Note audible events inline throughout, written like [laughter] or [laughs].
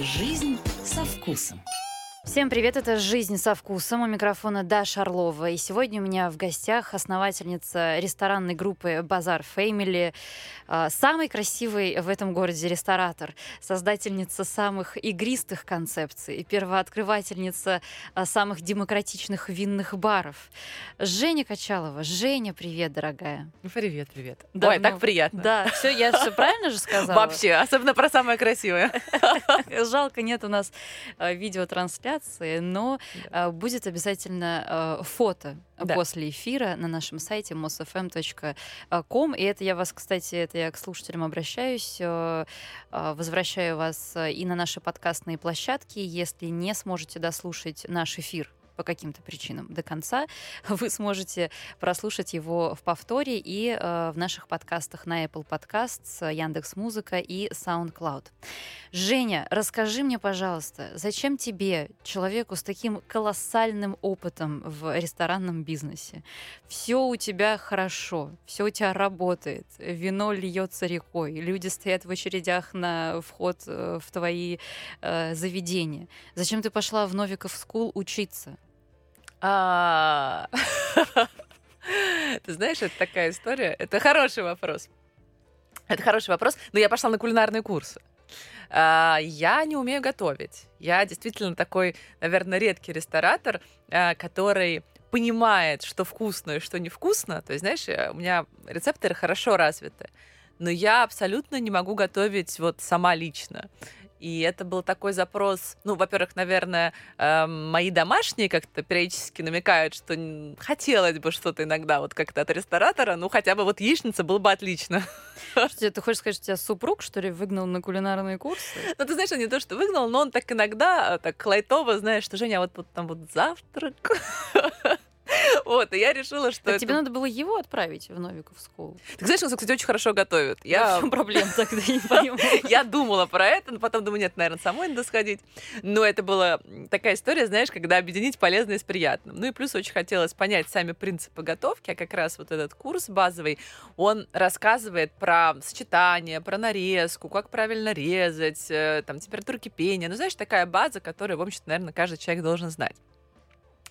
Жизнь со вкусом. Всем привет, это «Жизнь со вкусом». У микрофона Даша Орлова. И сегодня у меня в гостях основательница ресторанной группы «Базар Фэмили», самый красивый в этом городе ресторатор, создательница самых игристых концепций и первооткрывательница а, самых демократичных винных баров. Женя Качалова. Женя, привет, дорогая. Привет, привет. Давно... Ой, так приятно. Да, все, я все правильно же сказала? Вообще, особенно про самое красивое. [laughs] Жалко, нет у нас а, видеотрансляции трансляции, но да. э, будет обязательно э, фото да. после эфира на нашем сайте mosfm.com. И это я вас, кстати, это я к слушателям обращаюсь, э, возвращаю вас и на наши подкастные площадки. Если не сможете дослушать наш эфир по каким-то причинам до конца, [laughs] вы сможете прослушать его в повторе и э, в наших подкастах на Apple Podcasts, Яндекс Музыка и SoundCloud. Женя, расскажи мне, пожалуйста, зачем тебе, человеку с таким колоссальным опытом в ресторанном бизнесе, все у тебя хорошо, все у тебя работает, вино льется рекой, люди стоят в очередях на вход э, в твои э, заведения. Зачем ты пошла в Novikov School учиться? А, [laughs] ты знаешь, это такая история. Это хороший вопрос. Это хороший вопрос. Но я пошла на кулинарные курсы. А, я не умею готовить. Я действительно такой, наверное, редкий ресторатор, а, который понимает, что вкусно и что невкусно. То есть, знаешь, э, у меня рецепторы хорошо развиты. Но я абсолютно не могу готовить вот сама лично. И это был такой запрос, ну, во-первых, наверное, э, мои домашние как-то периодически намекают, что хотелось бы что-то иногда вот как-то от ресторатора, ну, хотя бы вот яичница было бы отлично. [laughs] Что, ты хочешь сказать, что тебя супруг, что ли, выгнал на кулинарные курсы? Ну, ты знаешь, он не то, что выгнал, но он так иногда, э, так лайтово, знаешь, что, Женя, а вот, вот там вот завтрак, [laughs] Вот, и я решила, что... Так тебе надо было его отправить в Novikov School. Ты знаешь, он, кстати, очень хорошо готовит. Я... В чем [laughs] проблема тогда, не понимаю. Я думала про это, но потом думаю, нет, наверное, самой надо сходить. Но это была такая история, знаешь, когда объединить полезное с приятным. Ну и плюс очень хотелось понять сами принципы готовки, а как раз вот этот курс базовый, он рассказывает про сочетание, про нарезку, как правильно резать, э, там, температуру кипения. Ну, знаешь, такая база, которую, в общем-то, наверное, каждый человек должен знать.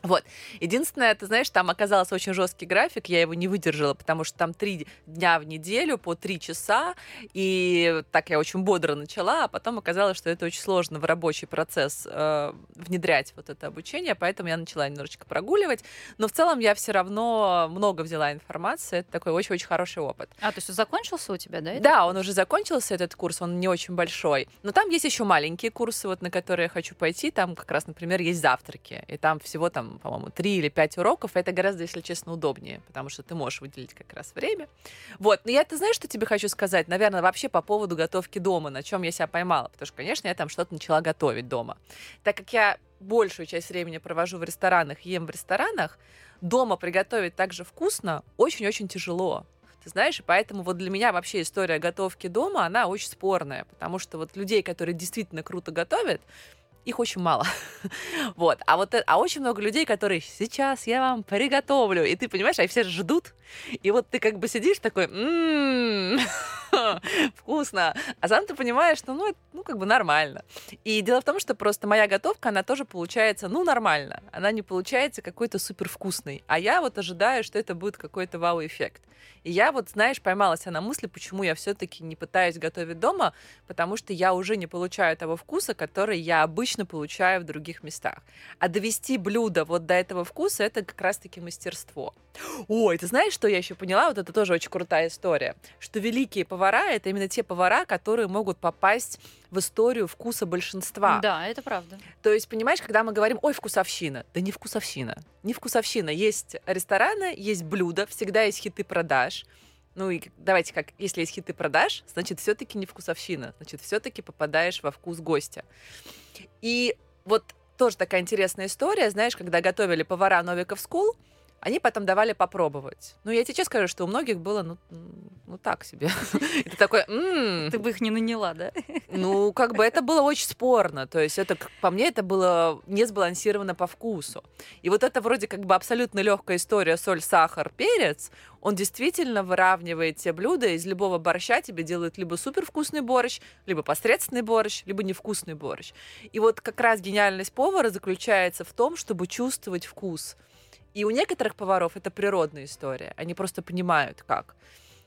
Вот. Единственное, ты знаешь, там оказался очень жесткий график, я его не выдержала, потому что там три дня в неделю по три часа, и так я очень бодро начала, а потом оказалось, что это очень сложно в рабочий процесс э, внедрять вот это обучение, поэтому я начала немножечко прогуливать, но в целом я все равно много взяла информации, это такой очень-очень хороший опыт. А, то есть закончился у тебя, да? Это? Да, он уже закончился, этот курс, он не очень большой, но там есть еще маленькие курсы, вот на которые я хочу пойти, там как раз, например, есть завтраки, и там всего там по-моему, три или пять уроков, это гораздо, если честно, удобнее, потому что ты можешь выделить как раз время. Вот, но я, ты знаешь, что тебе хочу сказать? Наверное, вообще по поводу готовки дома, на чем я себя поймала, потому что, конечно, я там что-то начала готовить дома. Так как я большую часть времени провожу в ресторанах, ем в ресторанах, дома приготовить так же вкусно очень-очень тяжело. Ты знаешь, и поэтому вот для меня вообще история готовки дома, она очень спорная, потому что вот людей, которые действительно круто готовят, их очень мало. [laughs] вот. А вот а очень много людей, которые сейчас я вам приготовлю. И ты понимаешь, они все ждут. И вот ты как бы сидишь такой, м-м-м, [laughs] [laughs] вкусно. А сам ты понимаешь, что ну, ну, как бы нормально. И дело в том, что просто моя готовка, она тоже получается, ну, нормально. Она не получается какой-то супер вкусной. А я вот ожидаю, что это будет какой-то вау-эффект. И я вот, знаешь, поймалась на мысли, почему я все-таки не пытаюсь готовить дома, потому что я уже не получаю того вкуса, который я обычно получаю в других местах. А довести блюдо вот до этого вкуса это как раз-таки мастерство. Ой, ты знаешь, что я еще поняла? Вот это тоже очень крутая история, что великие повара это именно те повара, которые могут попасть в историю вкуса большинства. Да, это правда. То есть, понимаешь, когда мы говорим, ой, вкусовщина, да не вкусовщина, не вкусовщина. Есть рестораны, есть блюда, всегда есть хиты продаж. Ну и давайте как, если есть хиты продаж, значит, все-таки не вкусовщина, значит, все-таки попадаешь во вкус гостя. И вот тоже такая интересная история, знаешь, когда готовили повара Novikov School, Они потом давали попробовать. Ну, я тебе честно скажу, что у многих было, ну, ну так себе. [laughs] И ты такой, «М, Ты бы их не наняла, да? ну, как бы это было очень спорно. То есть это, по мне, это было не сбалансировано по вкусу. И вот это вроде как бы абсолютно легкая история соль, сахар, перец. Он действительно выравнивает те блюда. Из любого борща тебе делают либо супер вкусный борщ, либо посредственный борщ, либо невкусный борщ. И вот как раз гениальность повара заключается в том, чтобы чувствовать вкус. И у некоторых поваров это природная история. Они просто понимают, как.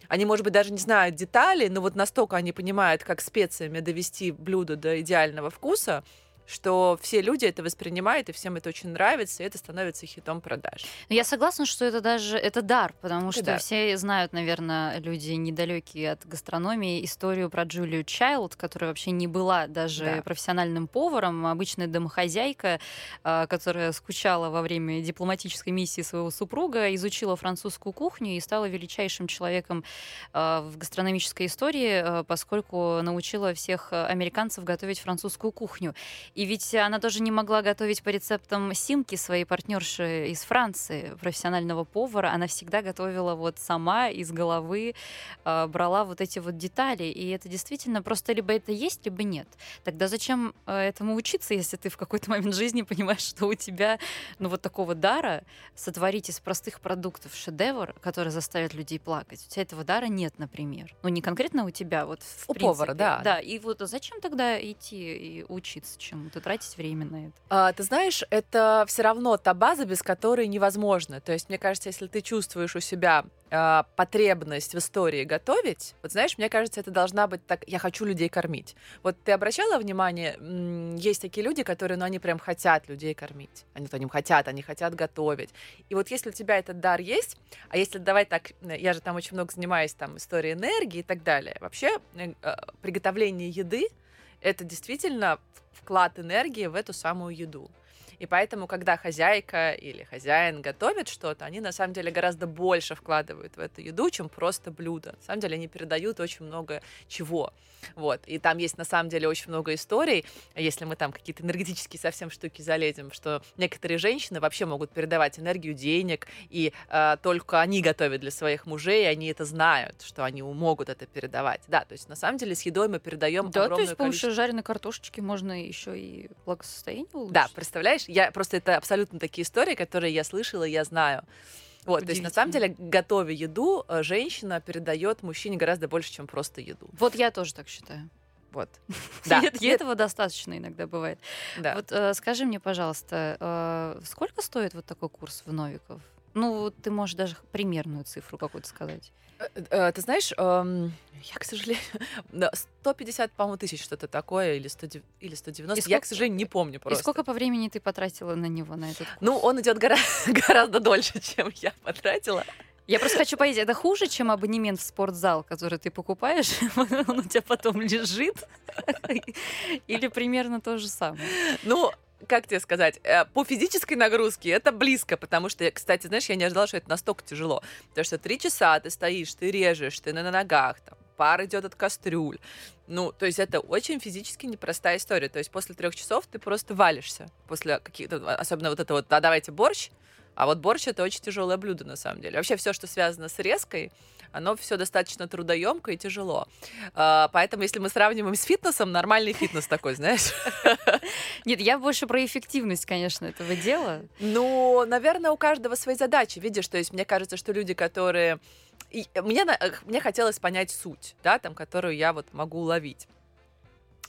Они, может быть, даже не знают деталей, но вот настолько они понимают, как специями довести блюдо до идеального вкуса, что все люди это воспринимают, и всем это очень нравится, и это становится хитом продаж. Но Я согласна, что это даже это дар, потому Это что дар. все знают, наверное, люди недалекие от гастрономии, историю про Джулию Чайлд, которая вообще не была даже Да. профессиональным поваром, обычная домохозяйка, а, которая скучала во время дипломатической миссии своего супруга, изучила французскую кухню и стала величайшим человеком а, в гастрономической истории, а, поскольку научила всех а, американцев готовить французскую кухню. И ведь она тоже не могла готовить по рецептам Симки, своей партнерши из Франции, профессионального повара. Она всегда готовила вот сама из головы, а, брала вот эти вот детали. И это действительно просто либо это есть, либо нет. Тогда зачем а, этому учиться, если ты в какой-то момент жизни понимаешь, что у тебя ну вот такого дара сотворить из простых продуктов шедевр, который заставит людей плакать. У тебя этого дара нет, например. Ну не конкретно у тебя, вот в У повара, принципе. да. Да, и вот зачем тогда идти и учиться чему-то, тратить время на это? А, ты знаешь, это все равно та база, без которой невозможно. То есть, мне кажется, если ты чувствуешь у себя а, потребность в истории готовить, вот знаешь, мне кажется, это должна быть так, я хочу людей кормить. Вот ты обращала внимание, есть такие люди, которые, ну, они прям хотят людей кормить. Они то не хотят, они хотят готовить. И вот если у тебя этот дар есть, а если давай так, э, я же там очень много занимаюсь там историей энергии и так далее. Вообще э, э, приготовление еды это действительно вклад энергии в эту самую еду. И поэтому, когда хозяйка или хозяин готовят что-то, они на самом деле гораздо больше вкладывают в эту еду, чем просто блюдо. На самом деле они передают очень много чего. Вот. И там есть на самом деле очень много историй, если мы там какие-то энергетические совсем штуки залезем, что некоторые женщины вообще могут передавать энергию денег, и э, только они готовят для своих мужей, и они это знают, что они могут это передавать. Да, то есть на самом деле с едой мы передаем Да, то огромное есть с помощью количество жареной картошечки можно еще и благосостояние улучшить. да, представляешь? Я просто это абсолютно такие истории, которые я слышала, я знаю. Вот, то есть на самом деле, готовя еду, э, женщина передает мужчине гораздо больше, чем просто еду. Вот я тоже так считаю. Вот. [laughs] Да. Да. И этого достаточно иногда бывает. Да. Вот э, скажи мне, пожалуйста, э, сколько стоит вот такой курс в Новиков? Ну, ты можешь даже примерную цифру какую-то сказать. Э, э, Ты знаешь, эм, я, к сожалению, [laughs] да, 150, по-моему, тысяч что-то такое, или, 100, или 190. И Я, сколько- к сожалению, не помню просто. И сколько по времени ты потратила на него, на этот курс? Ну, он идет гора- [laughs] гораздо дольше, чем я потратила. Я просто хочу понять, это хуже, чем абонемент в спортзал, который ты покупаешь, [laughs] он у тебя потом лежит? Или примерно то же самое? Ну, как тебе сказать, э, по физической нагрузке это близко, потому что, кстати, знаешь, я не ожидала, что это настолько тяжело. Потому что три часа ты стоишь, ты режешь, ты на ногах, там, пар идет от кастрюль. Ну, то есть это очень физически непростая история. То есть после трех часов ты просто валишься. После каких-то, особенно вот это вот, да, давайте борщ. А вот борщ это очень тяжелое блюдо на самом деле. Вообще все, что связано с резкой, оно все достаточно трудоемко и тяжело. А, Поэтому, если мы сравниваем с фитнесом, нормальный фитнес такой, знаешь. [laughs] Нет, я больше про эффективность, конечно, этого дела. Ну, наверное, у каждого свои задачи, видишь, то есть мне кажется, что люди, которые... и мне, мне хотелось понять суть, да, там, которую я вот могу уловить.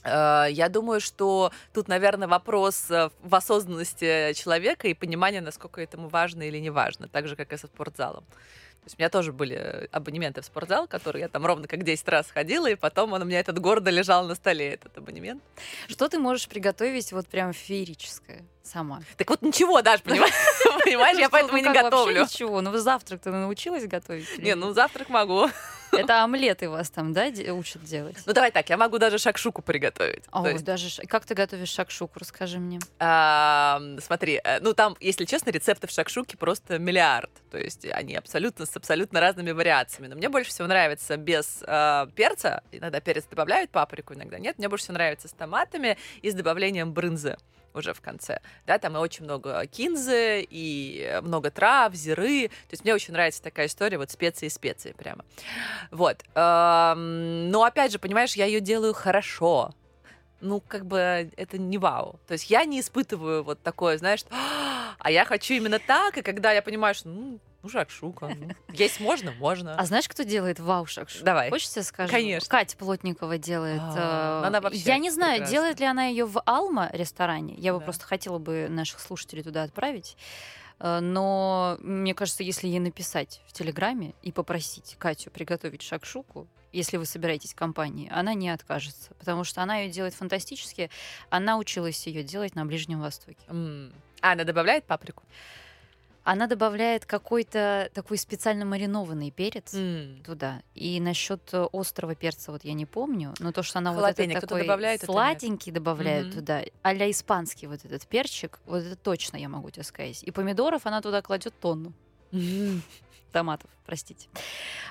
Э, Я думаю, что тут, наверное, вопрос э, в осознанности человека и понимания, насколько этому важно или не важно, так же, как и со спортзалом. То есть у меня тоже были э, абонементы в спортзал, которые я там ровно как 10 раз ходила, и потом он у меня этот гордо лежал на столе, этот абонемент. Что ты можешь приготовить вот прям феерическое сама? Так вот ничего, даже, понимаешь, [laughs] понимаешь, я поэтому не готовлю. Ничего, ну вы завтрак ты научилась готовить? Не, ну завтрак могу. Это омлеты вас там, да, учат делать? Ну давай так, я могу даже шакшуку приготовить. О, То есть, даже как ты готовишь шакшуку, расскажи мне. смотри, э, ну там, если честно, рецептов шакшуки просто миллиард. То есть они абсолютно с абсолютно разными вариациями. Но мне больше всего нравится без э, перца. Иногда перец добавляют, паприку иногда нет. Мне больше всего нравится с томатами и с добавлением брынзы. Уже в конце. Да, там и очень много кинзы, и много трав, зиры. То есть мне очень нравится такая история, вот специи специи прямо. Вот. Но опять же, понимаешь, я ее делаю хорошо. Ну, как бы это не вау. То есть я не испытываю вот такое, знаешь, а я хочу именно так, и когда я понимаю, что ну, ну, шакшука. Ну, есть можно? Можно. А знаешь, кто делает вау шакшуку? Давай. Хочешь, я скажу? Конечно. Катя Плотникова делает. А, э, она вообще я не знаю, прекрасна. делает ли она ее в Алма ресторане. Я бы Да. просто хотела бы наших слушателей туда отправить. Э, Но мне кажется, если ей написать в Телеграме и попросить Катю приготовить шакшуку, если вы собираетесь в компании, она не откажется, потому что она ее делает фантастически. Она училась ее делать на Ближнем Востоке. М. А, она добавляет паприку? Она добавляет какой-то такой специально маринованный перец М. туда. И насчет э, острого перца вот я не помню, но то, что она вот Халапеньо этот такой добавляет, это сладенький добавляет Мгм. туда, а-ля испанский вот этот перчик, вот это точно я могу тебе сказать. И помидоров она туда кладет тонну. Томатов, простите.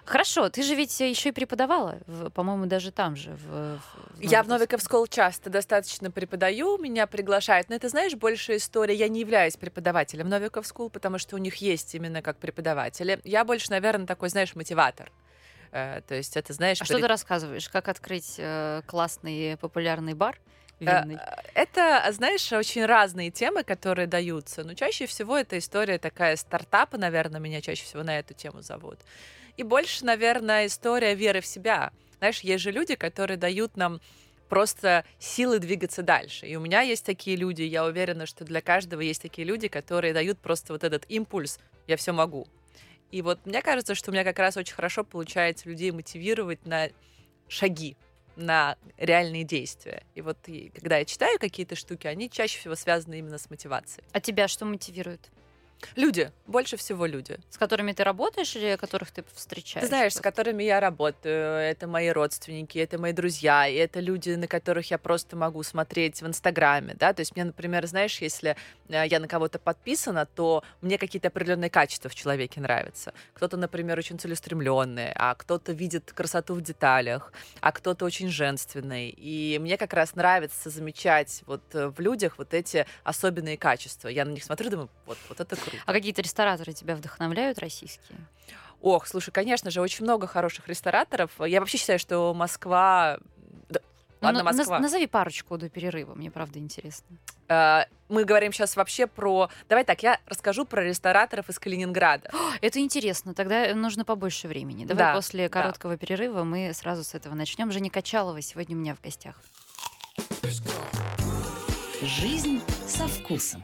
Хорошо, ты же ведь еще и преподавала, в- по-моему, даже там же. В, в- Я в. Новиков School часто достаточно преподаю, меня приглашают. Но это, знаешь, больше история. Я не являюсь преподавателем Новиков School, потому что у них есть именно как преподаватели. Я больше, наверное, такой, знаешь, мотиватор. Э, То есть это, знаешь... А что перед- ты рассказываешь? Как открыть э, классный популярный бар винный? Это, знаешь, очень разные темы, которые даются. Но чаще всего это история такая стартапа, наверное, меня чаще всего на эту тему зовут. И больше, наверное, история веры в себя. Знаешь, есть же люди, которые дают нам просто силы двигаться дальше. И у меня есть такие люди, я уверена, что для каждого есть такие люди, которые дают просто вот этот импульс «я все могу». И вот мне кажется, что у меня как раз очень хорошо получается людей мотивировать на шаги, на реальные действия. И вот когда я читаю какие-то штуки, они чаще всего связаны именно с мотивацией. А тебя что мотивирует? Люди, больше всего люди. С которыми ты работаешь или которых ты встречаешь? Ты знаешь, с которыми я работаю, это мои родственники, это мои друзья, и это люди, на которых я просто могу смотреть в Инстаграме, да, то есть мне, например, знаешь, если э, я на кого-то подписана, то мне какие-то определенные качества в человеке нравятся. Кто-то, например, очень целеустремленный, а кто-то видит красоту в деталях, а кто-то очень женственный, и мне как раз нравится замечать вот э, в людях вот эти особенные качества. Я на них смотрю, думаю, вот, вот это круто. А какие-то рестораторы тебя вдохновляют российские? Ох, слушай, конечно же, очень много хороших рестораторов. Я вообще считаю, что Москва... да, Ну, Ладно, наз- Москва. назови парочку до перерыва, мне правда интересно. Э, Мы говорим сейчас вообще про... Давай так, я расскажу про рестораторов из Калининграда. [gasps] Это интересно, тогда нужно побольше времени. Давай Да, после да. короткого перерыва мы сразу с этого начнем. Женя Качалова сегодня у меня в гостях. Жизнь со вкусом.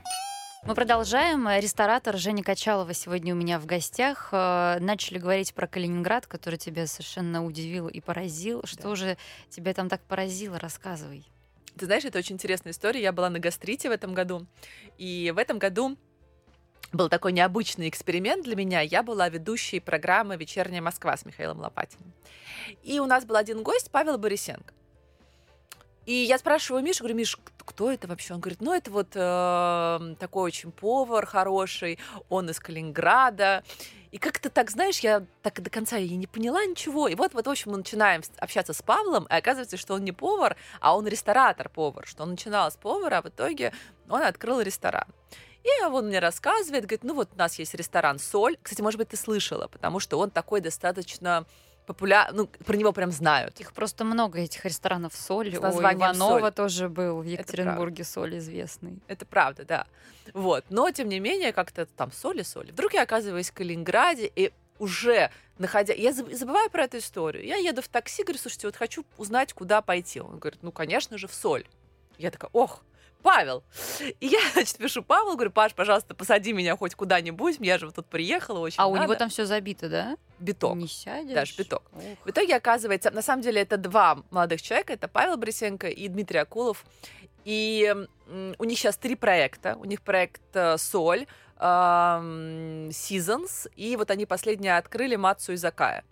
Мы продолжаем. Ресторатор Женя Качалова сегодня у меня в гостях. Э, Начали говорить про Калининград, который тебя совершенно удивил и поразил. Что Да. же тебя там так поразило? Рассказывай. Ты знаешь, это очень интересная история. Я была на гастрите в этом году. И в этом году был такой необычный эксперимент для меня. Я была ведущей программы «Вечерняя Москва» с Михаилом Лопатиным. И у нас был один гость, Павел Борисенко. И я спрашиваю Мишу, говорю, Миш, кто это вообще? Он говорит, ну это вот э, такой очень повар хороший, он из Калининграда. И как-то так, знаешь, я так до конца и не поняла ничего. И вот, вот, в общем, мы начинаем общаться с Павлом, и оказывается, что он не повар, а он ресторатор-повар, что он начинал с повара, а в итоге он открыл ресторан. И он мне рассказывает, говорит, ну вот у нас есть ресторан «Соль». Кстати, может быть, ты слышала, потому что он такой достаточно популярный, ну, про него прям знают. Их просто много, этих ресторанов соль. С У Иванова «Соль». тоже был в. Екатеринбурге соль известный. Это правда, да. Вот. Но, тем не менее, как-то там соли, соли. Вдруг я оказываюсь в Калининграде, и уже находя... Я заб- забываю про эту историю. Я еду в такси, говорю, слушайте, вот хочу узнать, куда пойти. Он говорит, ну, конечно же, в соль. Я такая, ох, Павел. И я, [laughs] значит, пишу Павлу, говорю, Паш, пожалуйста, посади меня хоть куда-нибудь, я же вот тут приехала, очень А у него надо». там все забито, да? биток. Не сядешь? Даже биток. Ух. В итоге оказывается, на самом деле это два молодых человека, это Павел Борисенко и Дмитрий Акулов. И у них сейчас три проекта. У них проект э, «Соль», эм, «Seasons», и вот они последние открыли «Мацу Закая».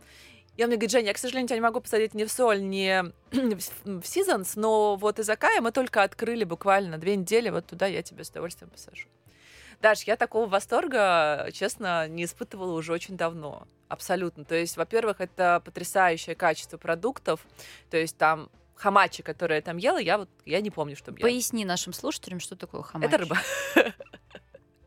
И он мне говорит, Женя, я, к сожалению, тебя не могу посадить ни в соль, ни [clears throat] в Seasons, но вот Изакая мы только открыли буквально две недели, вот туда я тебя с удовольствием посажу. Даш, я такого восторга, честно, не испытывала уже очень давно. Абсолютно. То есть, во-первых, это потрясающее качество продуктов. То есть там хамачи, которые я там ела, я вот я не помню, что ела. Поясни нашим слушателям, что такое хамачи. Это рыба. [laughs]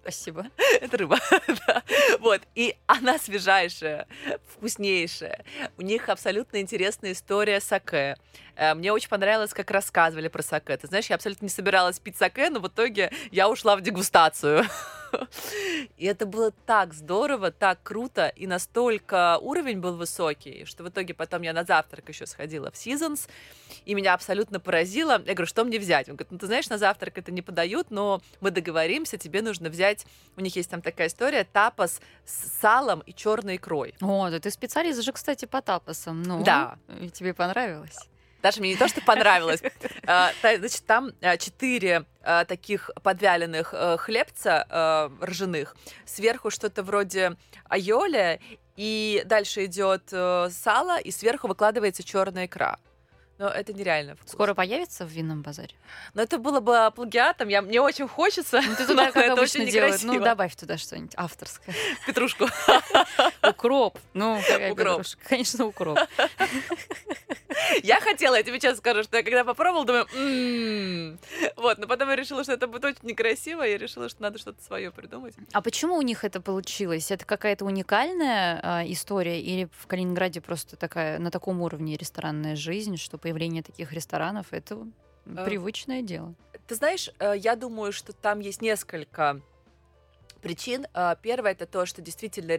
Спасибо. [laughs] Это рыба. [laughs] Вот. И она свежайшая, вкуснейшая. У них абсолютно интересная история саке. Э, Мне очень понравилось, как рассказывали про саке. Ты знаешь, я абсолютно не собиралась пить саке, но в итоге я ушла в дегустацию. [laughs] [laughs] И это было так здорово, так круто, и настолько уровень был высокий, что в итоге потом я на завтрак еще сходила в Seasons, и меня абсолютно поразило. Я говорю, что мне взять? Он говорит, ну ты знаешь, на завтрак это не подают, но мы договоримся, тебе нужно взять, у них есть там такая история, тапас с салом и черной икрой. О, да ты специалист же, кстати, по тапосам. Ну, Да. и Тебе понравилось? Даже мне не то, что понравилось. [laughs] А, Значит, там а, четыре а, таких подвяленных э, хлебца э, ржаных. Сверху что-то вроде айоля, и дальше идет э, сало, и сверху выкладывается черная икра. Но это нереально вкусно. Скоро появится в винном базаре? Но это было бы плагиатом, я, мне очень хочется. Ну, ты туда, [laughs] как обычно делают. Ну, добавь туда что-нибудь авторское. [laughs] Петрушку. [laughs] Укроп. Ну, какая Укроп. Конечно, укроп. Я хотела, я тебе честно скажу, что я когда попробовала, думаю, «М-м-м». вот, но потом я решила, что это будет очень некрасиво, и я решила, что надо что-то свое придумать. А почему у них это получилось? Это какая-то уникальная а, история или в Калининграде просто такая на таком уровне ресторанная жизнь, что появление таких ресторанов это Э, привычное дело? Ты знаешь, э, я думаю, что там есть несколько причин. Э, Первое это то, что действительно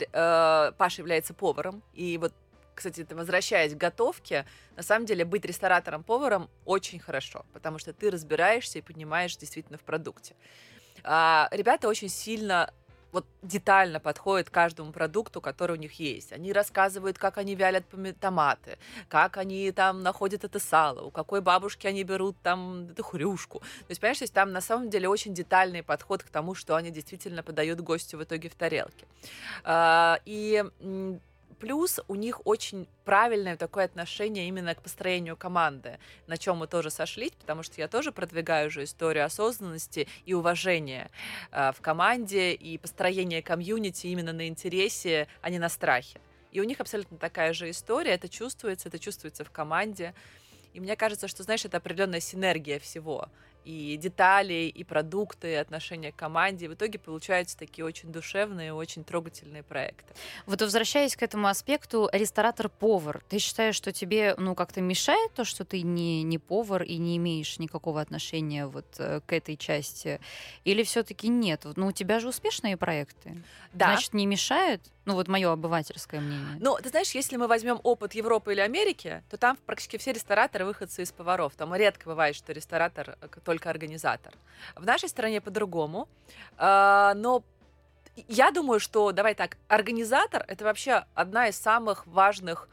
Паша является поваром, и вот кстати, возвращаясь к готовке, на самом деле быть ресторатором-поваром очень хорошо, потому что ты разбираешься и понимаешь действительно в продукте. А, ребята очень сильно вот детально подходят к каждому продукту, который у них есть. Они рассказывают, как они вялят томаты, как они там находят это сало, у какой бабушки они берут там эту хрюшку. То есть, понимаешь, то есть там на самом деле очень детальный подход к тому, что они действительно подают гостю в итоге в тарелке. А, И плюс у них очень правильное такое отношение именно к построению команды, на чем мы тоже сошлись, потому что я тоже продвигаю уже историю осознанности и уважения э, в команде и построение комьюнити именно на интересе, а не на страхе. И у них абсолютно такая же история, это чувствуется, это чувствуется в команде. И мне кажется, что, знаешь, это определенная синергия всего. И деталей, и продукты, и отношения к команде. И в итоге получаются такие очень душевные, очень трогательные проекты. Вот возвращаясь к этому аспекту, ресторатор-повар, ты считаешь, что тебе ну как-то мешает то, что ты не, не повар и не имеешь никакого отношения вот э, к этой части? Или все-таки нет? Ну, у тебя же успешные проекты. Да. Значит, не мешает? Ну, вот мое обывательское мнение. Ну, ты знаешь, если мы возьмем опыт Европы или Америки, то там практически все рестораторы выходцы из поваров. Там редко бывает, что ресторатор э, к- только организатор. В нашей стране по-другому. А, Но я думаю, что, давай так, организатор — это вообще одна из самых важных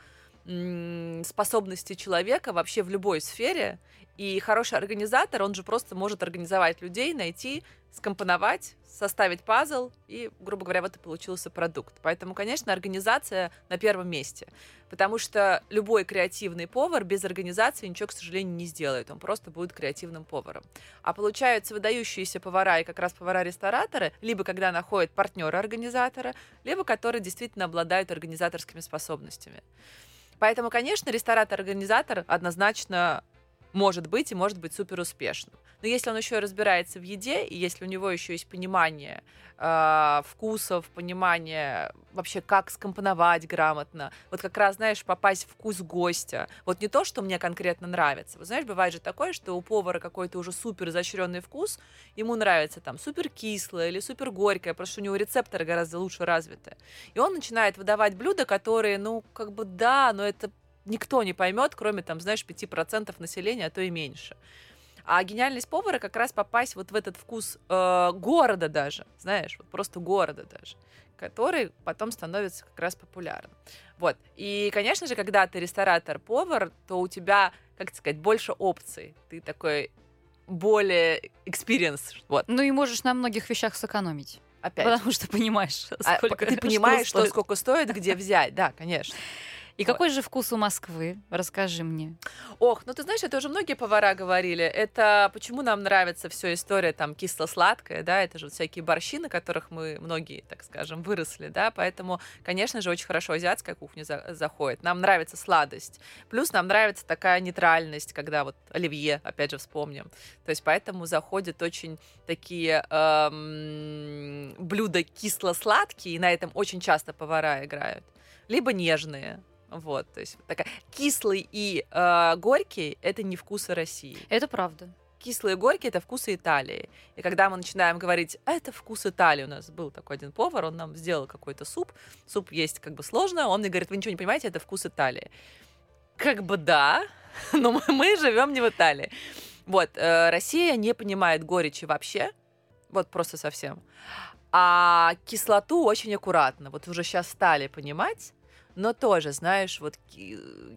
м, способностей человека вообще в любой сфере. И хороший организатор, он же просто может организовать людей, найти, скомпоновать, составить пазл, и, грубо говоря, вот и получился продукт. Поэтому, конечно, организация на первом месте. Потому что любой креативный повар без организации ничего, к сожалению, не сделает. Он просто будет креативным поваром. А получаются выдающиеся повара и как раз повара-рестораторы, либо когда находят партнера-организатора, либо которые действительно обладают организаторскими способностями. Поэтому, конечно, ресторатор-организатор однозначно может быть и может быть супер успешным. Но если он еще и разбирается в еде, и если у него еще есть понимание э, вкусов, понимание вообще, как скомпоновать грамотно, вот как раз, знаешь, попасть в вкус гостя, вот не то, что мне конкретно нравится. Вот знаешь, бывает же такое, что у повара какой-то уже супер изощренный вкус, ему нравится там супер кислое или супер горькое, потому что у него рецепторы гораздо лучше развиты. И он начинает выдавать блюда, которые, ну, как бы да, но это никто не поймет, кроме, там, знаешь, 5% населения, а то и меньше. А гениальность повара как раз попасть вот в этот вкус э, города даже, знаешь, вот просто города даже, который потом становится как раз популярным. Вот. И, конечно же, когда ты ресторатор-повар, то у тебя, как сказать, больше опций. Ты такой более experience. Вот, Ну и можешь на многих вещах сэкономить. опять. Потому что понимаешь, А, сколько ты [laughs] понимаешь, что стоит. сколько стоит, где взять, да, конечно. И вот. какой же вкус у Москвы? Расскажи мне. Ох, ну ты знаешь, это уже многие повара говорили. Это почему нам нравится все история там кисло-сладкая, да, это же вот всякие борщи, на которых мы многие, так скажем, выросли, да, поэтому, конечно же, очень хорошо азиатская кухня за заходит. Нам нравится сладость. Плюс нам нравится такая нейтральность, когда вот оливье, опять же, вспомним. То есть поэтому заходят очень такие эм, блюда кисло-сладкие, и на этом очень часто повара играют. Либо нежные, вот, то есть такая кислый и э, горький это не вкусы России. Это правда. Кислый и горький это вкусы Италии. И когда мы начинаем говорить, это вкус Италии, у нас был такой один повар, он нам сделал какой-то суп. Суп есть как бы сложно, он мне говорит, вы ничего не понимаете, это вкус Италии. Как бы да, [laughs] но мы, мы живем не в Италии. Вот, э, Россия не понимает горечи вообще, вот просто совсем. А кислоту очень аккуратно. Вот уже сейчас стали понимать, но тоже, знаешь, вот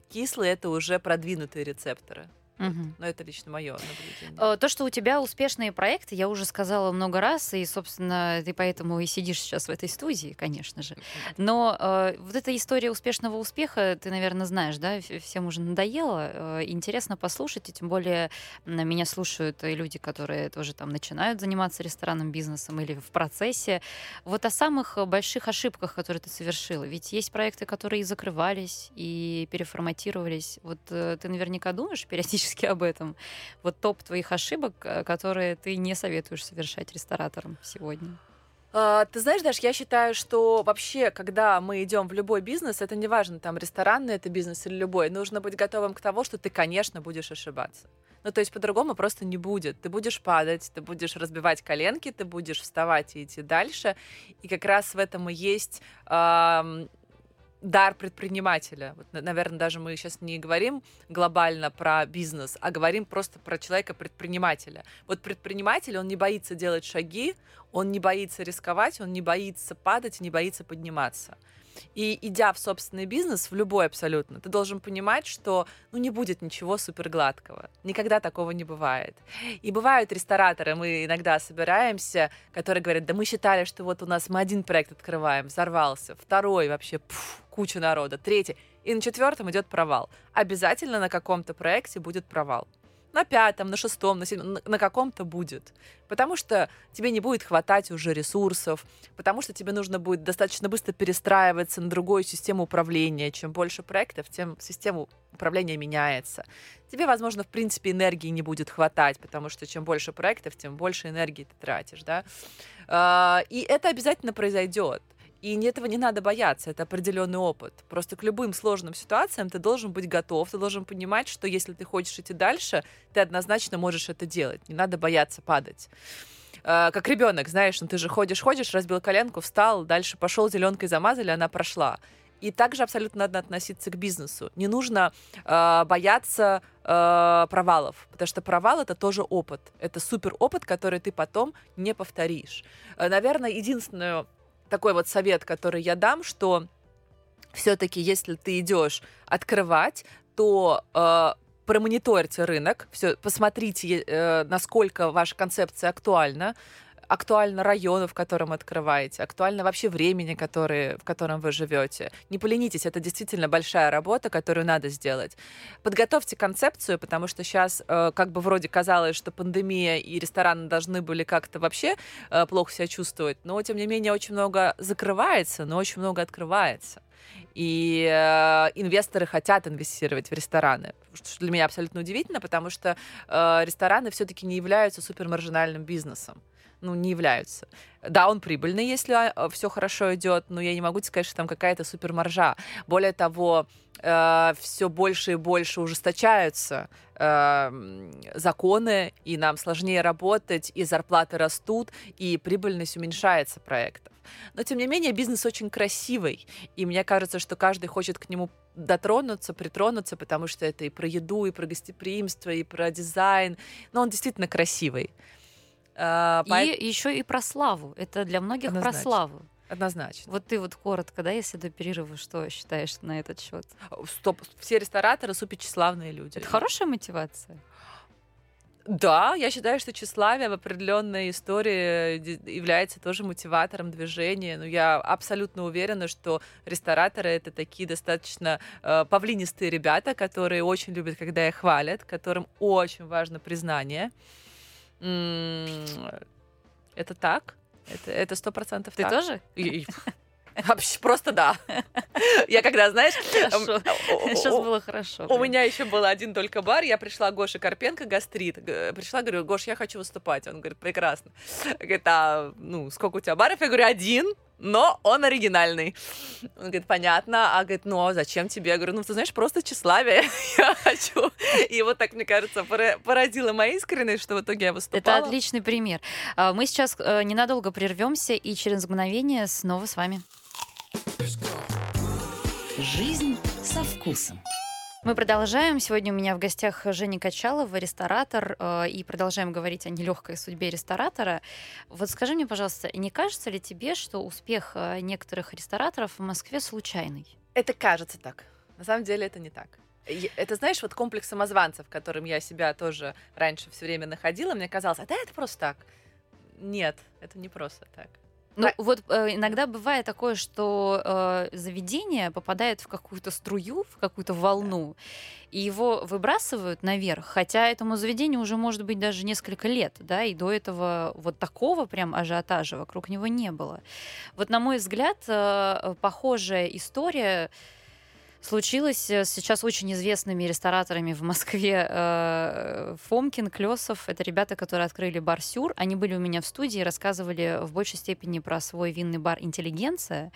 кислые это уже продвинутые рецепторы. Угу. Но это лично мое наблюдение. Э, то, что у тебя успешные проекты, я уже сказала много раз, и, собственно, ты поэтому и сидишь сейчас в этой студии, конечно же. Но э, вот эта история успешного успеха, ты, наверное, знаешь, да, всем уже надоело. Э, интересно послушать, и тем более меня слушают и люди, которые тоже там начинают заниматься ресторанным бизнесом или в процессе. Вот о самых больших ошибках, которые ты совершила. Ведь есть проекты, которые и закрывались, и переформатировались. Вот э, ты наверняка думаешь периодически периодически об этом. Вот топ твоих ошибок, э, которые ты не советуешь совершать рестораторам сегодня. Uh, ты знаешь, Даш, я считаю, что вообще, когда мы идем в любой бизнес, это не важно, там, ресторанный это бизнес или любой, нужно быть готовым к тому, что ты, конечно, будешь ошибаться. Ну, то есть по-другому просто не будет. Ты будешь падать, ты будешь разбивать коленки, ты будешь вставать и идти дальше. И как раз в этом и есть дар предпринимателя. Вот, наверное, даже мы сейчас не говорим глобально про бизнес, а говорим просто про человека-предпринимателя. Вот предприниматель, он не боится делать шаги, он не боится рисковать, он не боится падать, не боится подниматься. И идя в собственный бизнес, в любой абсолютно, ты должен понимать, что ну, не будет ничего супер гладкого. Никогда такого не бывает. И бывают рестораторы, мы иногда собираемся, которые говорят, да мы считали, что вот у нас мы один проект открываем, взорвался, второй вообще пфф, куча народа, третий, и на четвертом идет провал. Обязательно на каком-то проекте будет провал на пятом, на шестом, на седьмом, на каком-то будет. Потому что тебе не будет хватать уже ресурсов, потому что тебе нужно будет достаточно быстро перестраиваться на другую систему управления. Чем больше проектов, тем система управления меняется. Тебе, возможно, в принципе, энергии не будет хватать, потому что чем больше проектов, тем больше энергии ты тратишь, да. А, и это обязательно произойдет. И этого не надо бояться, это определенный опыт. Просто к любым сложным ситуациям ты должен быть готов, ты должен понимать, что если ты хочешь идти дальше, ты однозначно можешь это делать. Не надо бояться падать. Uh, как ребенок, знаешь, ну ты же ходишь, ходишь, разбил коленку, встал, дальше пошел, зеленкой замазали, она прошла. И также абсолютно надо относиться к бизнесу. Не нужно э, бояться э, провалов, потому что провал это тоже опыт. Это супер опыт, который ты потом не повторишь. Э, наверное, единственное такой вот совет, который я дам, что все-таки, если ты идешь открывать, то э, промониторьте рынок, все, посмотрите, э, насколько ваша концепция актуальна, актуально району, в котором открываете, актуально вообще времени, который, в котором вы живете. Не поленитесь, это действительно большая работа, которую надо сделать. Подготовьте концепцию, потому что сейчас э, как бы вроде казалось, что пандемия и рестораны должны были как-то вообще э, плохо себя чувствовать, но тем не менее очень много закрывается, но очень много открывается. И э, инвесторы хотят инвестировать в рестораны, что для меня абсолютно удивительно, потому что э, рестораны все-таки не являются супермаржинальным бизнесом ну, не являются. Да, он прибыльный, если а, все хорошо идет, но я не могу сказать, что там какая-то супер маржа. Более того, э, все больше и больше ужесточаются э, законы, и нам сложнее работать, и зарплаты растут, и прибыльность уменьшается проектов. Но, тем не менее, бизнес очень красивый, и мне кажется, что каждый хочет к нему дотронуться, притронуться, потому что это и про еду, и про гостеприимство, и про дизайн, но он действительно красивый. А, и по... еще и про славу. Это для многих Однозначно. про славу. Однозначно. Вот ты вот коротко, да, если до перерыва, что считаешь на этот счет? Стоп, все рестораторы супер тщеславные люди. Это хорошая мотивация? Да, я считаю, что тщеславие в определенной истории является тоже мотиватором движения. Но я абсолютно уверена, что рестораторы это такие достаточно э, павлинистые ребята, которые очень любят, когда их хвалят, которым очень важно признание. Это так? Это сто процентов Ты так. тоже? [laughs] Вообще, просто да. [laughs] Я когда, знаешь... Хорошо. Сейчас было хорошо. У меня еще был один только бар, я пришла, Гоша Карпенко, гастрит. Пришла, говорю, Гош, я хочу выступать. Он говорит, прекрасно. Говорит, а, ну, сколько у тебя баров? Я говорю, один но он оригинальный. Он говорит, понятно. А говорит, ну а зачем тебе? Я говорю, ну ты знаешь, просто тщеславие [laughs] я хочу. И вот так, мне кажется, поразила моя искренность, что в итоге я выступала. Это отличный пример. А, мы сейчас э, ненадолго прервемся и через мгновение снова с вами. Жизнь со вкусом. Мы продолжаем. Сегодня у меня в гостях Женя Качалова, ресторатор, э, и продолжаем говорить о нелегкой судьбе ресторатора. Вот скажи мне, пожалуйста, не кажется ли тебе, что успех э, некоторых рестораторов в Москве случайный? Это кажется так. На самом деле это не так. Это, знаешь, вот комплекс самозванцев, в котором я себя тоже раньше все время находила, мне казалось, а да, это просто так. Нет, это не просто так. Ну, да. вот э, иногда бывает такое, что э, заведение попадает в какую-то струю, в какую-то волну, и его выбрасывают наверх, хотя этому заведению уже может быть даже несколько лет, да, и до этого вот такого прям ажиотажа вокруг него не было. Вот, на мой взгляд, э, похожая история случилось э, сейчас очень известными рестораторами в Москве э, Фомкин, Клесов. Это ребята, которые открыли бар Сюр. Они были у меня в студии, рассказывали в большей степени про свой винный бар «Интеллигенция».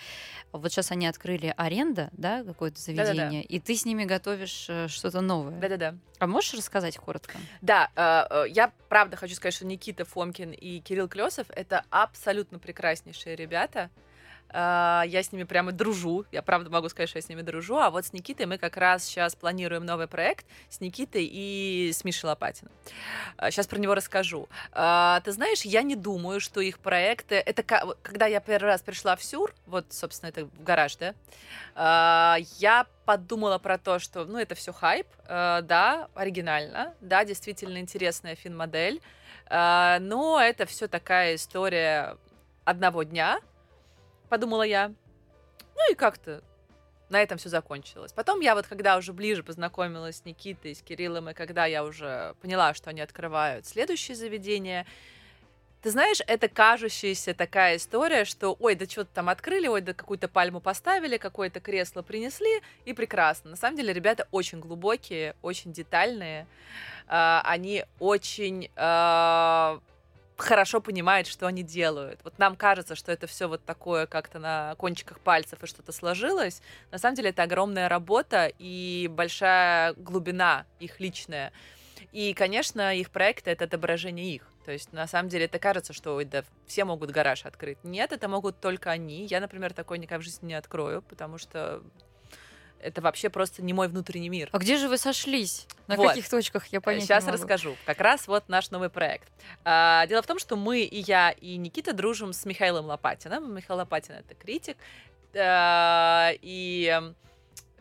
Вот сейчас они открыли «Аренда», да, какое-то заведение, Да-да-да. и ты с ними готовишь э, что-то новое. Да-да-да. А можешь рассказать коротко? Да, я правда хочу сказать, что Никита Фомкин и Кирилл Клесов — это абсолютно прекраснейшие ребята. А, я с ними прямо дружу. Я правда могу сказать, что я с ними дружу. А вот с Никитой мы как раз сейчас планируем новый проект с Никитой и с Мишей Лопатиным. Сейчас а, про него расскажу. А, ты знаешь, я не думаю, что их проекты... Это когда я первый раз пришла в Сюр, вот, собственно, это в гараж, да, я подумала про то, что, ну, это все хайп, да, оригинально, да, действительно интересная фин-модель, но это все такая история одного дня, подумала я. Ну и как-то на этом все закончилось. Потом я вот, когда уже ближе познакомилась с Никитой, с Кириллом, и когда я уже поняла, что они открывают следующее заведение, ты знаешь, это кажущаяся такая история, что ой, да что-то там открыли, ой, да какую-то пальму поставили, какое-то кресло принесли, и прекрасно. На самом деле ребята очень глубокие, очень детальные, э, они очень э, хорошо понимают, что они делают. Вот нам кажется, что это все вот такое как-то на кончиках пальцев и что-то сложилось. На самом деле это огромная работа и большая глубина их личная. И, конечно, их проекты — это отображение их. То есть, на самом деле, это кажется, что ой, да, все могут гараж открыть. Нет, это могут только они. Я, например, такой никогда в жизни не открою, потому что это вообще просто не мой внутренний мир. А где же вы сошлись? На вот. каких точках я понять Сейчас не могу. расскажу. Как раз вот наш новый проект. А, дело в том, что мы, и я, и Никита дружим с Михаилом Лопатиным. Михаил Лопатин — это критик. А, и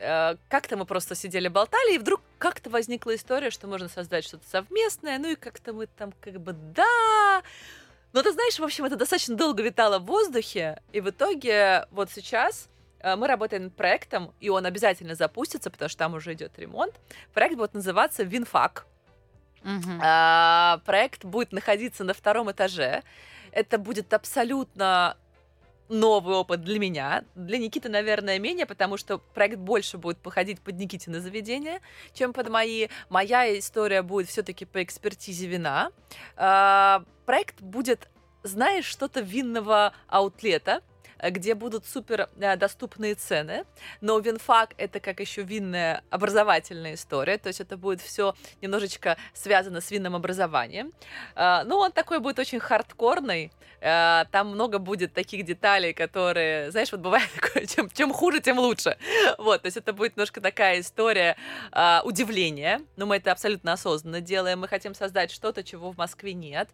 а, как-то мы просто сидели, болтали, и вдруг как-то возникла история, что можно создать что-то совместное, ну и как-то мы там как бы да... Но ты знаешь, в общем, это достаточно долго витало в воздухе, и в итоге вот сейчас мы работаем над проектом, и он обязательно запустится, потому что там уже идет ремонт. Проект будет называться Винфак. Угу. А, проект будет находиться на втором этаже. Это будет абсолютно новый опыт для меня. Для Никиты, наверное, менее, потому что проект больше будет походить под Никитина заведение, чем под мои. Моя история будет все-таки по экспертизе вина. А, проект будет, знаешь, что-то винного аутлета, Э, где будут супер э, доступные цены. Но Винфак это как еще винная образовательная история, то есть это будет все немножечко связано с винным образованием. Э, ну, он такой будет очень хардкорный, там много будет таких деталей, которые, знаешь, вот бывает [laughs] такое, чем, чем хуже, тем лучше. Вот, то есть это будет немножко такая история удивления, но мы это абсолютно осознанно делаем, мы хотим создать что-то, чего в Москве нет.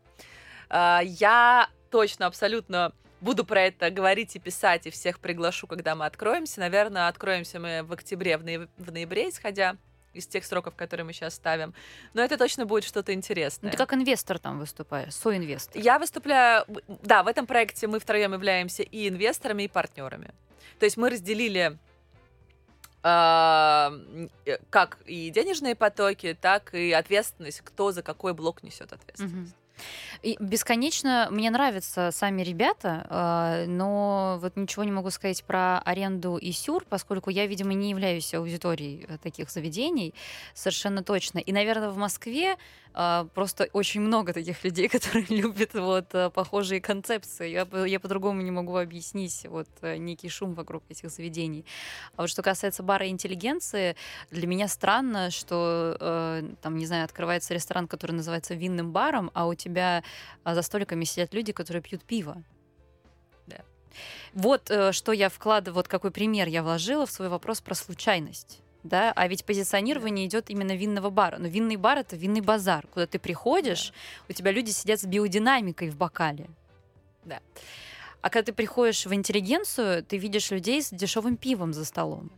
Я точно, абсолютно буду про это говорить и писать, и всех приглашу, когда мы откроемся. Наверное, откроемся мы в октябре, в, ноя- в ноябре, исходя из тех сроков, которые мы сейчас ставим. Но это точно будет что-то интересное. Ну, ты как инвестор там выступаешь, соинвестор. Я выступляю, да, в этом проекте мы втроем являемся и инвесторами, и партнерами. То есть мы разделили а, э, как и денежные потоки, так и ответственность, кто за какой блок несет ответственность. Угу. И бесконечно мне нравятся сами ребята, а, но вот ничего не могу сказать про аренду и сюр, поскольку я, видимо, не являюсь аудиторией э, таких заведений совершенно точно. И, наверное, в Москве просто очень много таких людей, [laughs] которые любят вот э, похожие концепции. Я, я по-другому не могу объяснить вот э, некий шум вокруг этих заведений. А вот что касается бара интеллигенции, для меня странно, что там, не знаю, открывается ресторан, который называется винным баром, а у тебя а, за столиками сидят люди, которые пьют пиво. Да. Вот э, что я вкладываю, вот какой пример я вложила в свой вопрос про случайность. Да, а ведь позиционирование идет именно винного бара. Но винный бар это винный базар, куда ты приходишь, да. у тебя люди сидят с биодинамикой в бокале. Да. А когда ты приходишь в интеллигенцию, ты видишь людей с дешевым пивом за столом.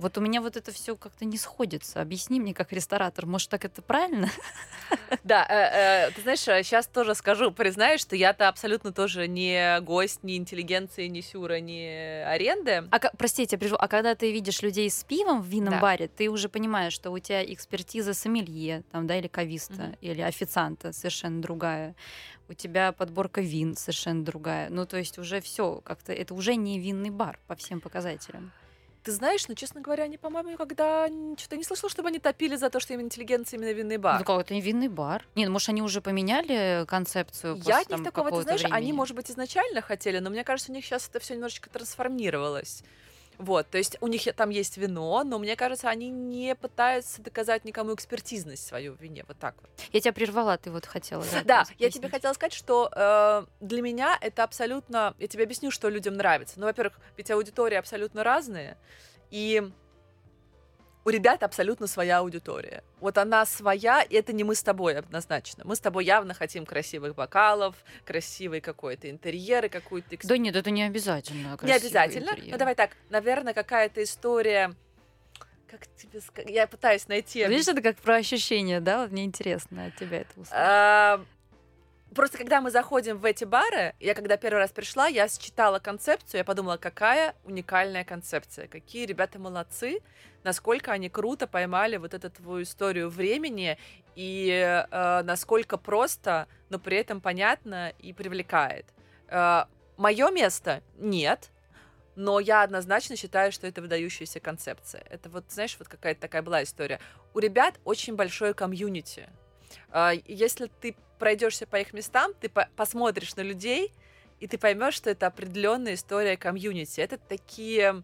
Вот у меня вот это все как-то не сходится. Объясни мне, как ресторатор, может, так это правильно? [laughs] Да, э, э, ты знаешь, сейчас э, тоже скажу, признаюсь, что я-то абсолютно тоже не гость, ни интеллигенции, ни сюра, ни аренды. А, простите, я а когда ты видишь людей с пивом в винном да. баре, ты уже понимаешь, что у тебя экспертиза сомелье, там, да, или кависта, mm-hmm. или официанта совершенно другая. У тебя подборка вин совершенно другая. Ну, то есть уже все, как-то это уже не винный бар по всем показателям. Ты знаешь, ну, честно говоря, они, по-моему, когда что-то не слышала, чтобы они топили за то, что им интеллигенция именно винный бар. Ну, как это не винный бар? Нет, ну, может, они уже поменяли концепцию Я от них такого, ты знаешь, времени. они, может быть, изначально хотели, но мне кажется, у них сейчас это все немножечко трансформировалось. Вот, то есть у них там есть вино, но мне кажется, они не пытаются доказать никому экспертизность свою в вине. Вот так вот. Я тебя прервала, ты вот хотела. Да, да я тебе хотела сказать, что э, для меня это абсолютно... Я тебе объясню, что людям нравится. Ну, во-первых, ведь аудитории абсолютно разные. И у ребят абсолютно своя аудитория. Вот она своя, и это не мы с тобой однозначно. Мы с тобой явно хотим красивых бокалов, красивый какой-то интерьер и какую-то... Да нет, это не обязательно. Не обязательно. Интерьер. Ну давай так, наверное, какая-то история как тебе сказать? Я пытаюсь найти. Видишь, это как про ощущения, да? Вот мне интересно от тебя это услышать. А, просто когда мы заходим в эти бары, я когда первый раз пришла, я считала концепцию, я подумала, какая уникальная концепция, какие ребята молодцы, насколько они круто поймали вот эту твою историю времени и э, насколько просто, но при этом понятно и привлекает. Э, Мое место нет, но я однозначно считаю, что это выдающаяся концепция. Это вот, знаешь, вот какая-то такая была история. У ребят очень большое комьюнити. Э, если ты пройдешься по их местам, ты по посмотришь на людей, и ты поймешь, что это определенная история комьюнити. Это такие